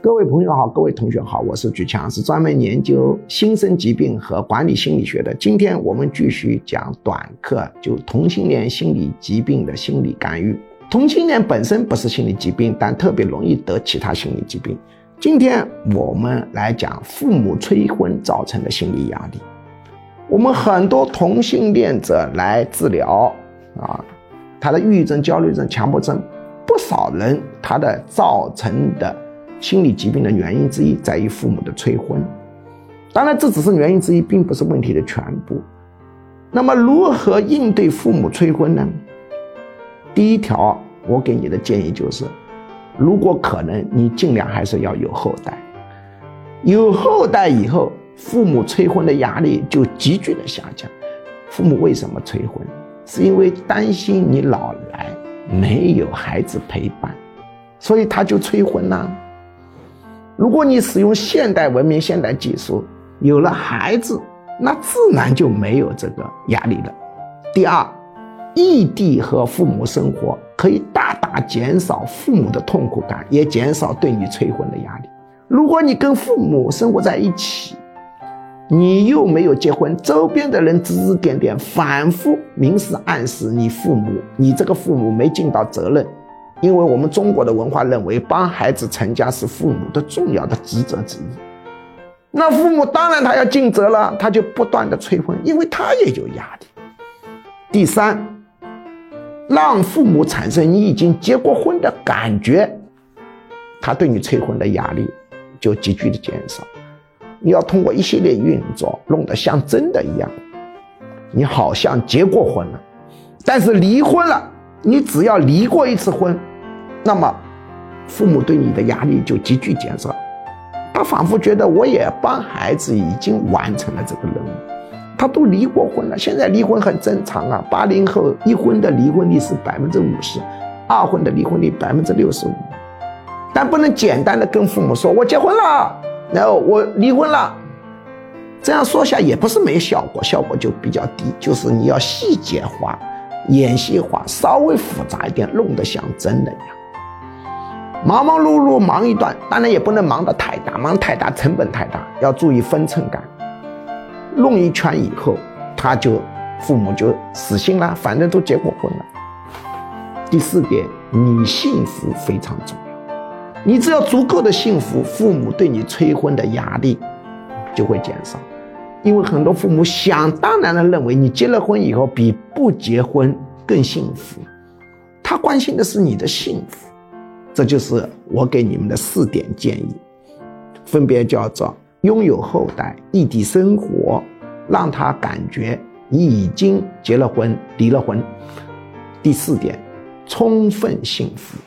各位朋友好，各位同学好，我是举强，是专门研究新生疾病和管理心理学的。今天我们继续讲短课，就同性恋心理疾病的心理干预。同性恋本身不是心理疾病，但特别容易得其他心理疾病。今天我们来讲父母催婚造成的心理压力。我们很多同性恋者来治疗啊，他的抑郁症、焦虑症、强迫症，不少人他的造成的。心理疾病的原因之一在于父母的催婚，当然这只是原因之一，并不是问题的全部。那么如何应对父母催婚呢？第一条，我给你的建议就是，如果可能，你尽量还是要有后代。有后代以后，父母催婚的压力就急剧的下降。父母为什么催婚？是因为担心你老来没有孩子陪伴，所以他就催婚呐。如果你使用现代文明、现代技术，有了孩子，那自然就没有这个压力了。第二，异地和父母生活可以大大减少父母的痛苦感，也减少对你催婚的压力。如果你跟父母生活在一起，你又没有结婚，周边的人指指点点，反复明示暗示你父母，你这个父母没尽到责任。因为我们中国的文化认为，帮孩子成家是父母的重要的职责之一。那父母当然他要尽责了，他就不断的催婚，因为他也有压力。第三，让父母产生你已经结过婚的感觉，他对你催婚的压力就急剧的减少。你要通过一系列运作，弄得像真的一样，你好像结过婚了，但是离婚了，你只要离过一次婚。那么，父母对你的压力就急剧减少，他仿佛觉得我也帮孩子已经完成了这个任务。他都离过婚了，现在离婚很正常啊。八零后一婚的离婚率是百分之五十，二婚的离婚率百分之六十五。但不能简单的跟父母说我结婚了，然后我离婚了，这样说下也不是没效果，效果就比较低。就是你要细节化、演戏化，稍微复杂一点，弄得像真的一样。忙忙碌碌忙一段，当然也不能忙得太大，忙太大成本太大，要注意分寸感。弄一圈以后，他就父母就死心了，反正都结过婚了。第四点，你幸福非常重要，你只要足够的幸福，父母对你催婚的压力就会减少，因为很多父母想当然的认为你结了婚以后比不结婚更幸福，他关心的是你的幸福。这就是我给你们的四点建议，分别叫做拥有后代、异地生活，让他感觉你已经结了婚、离了婚。第四点，充分幸福。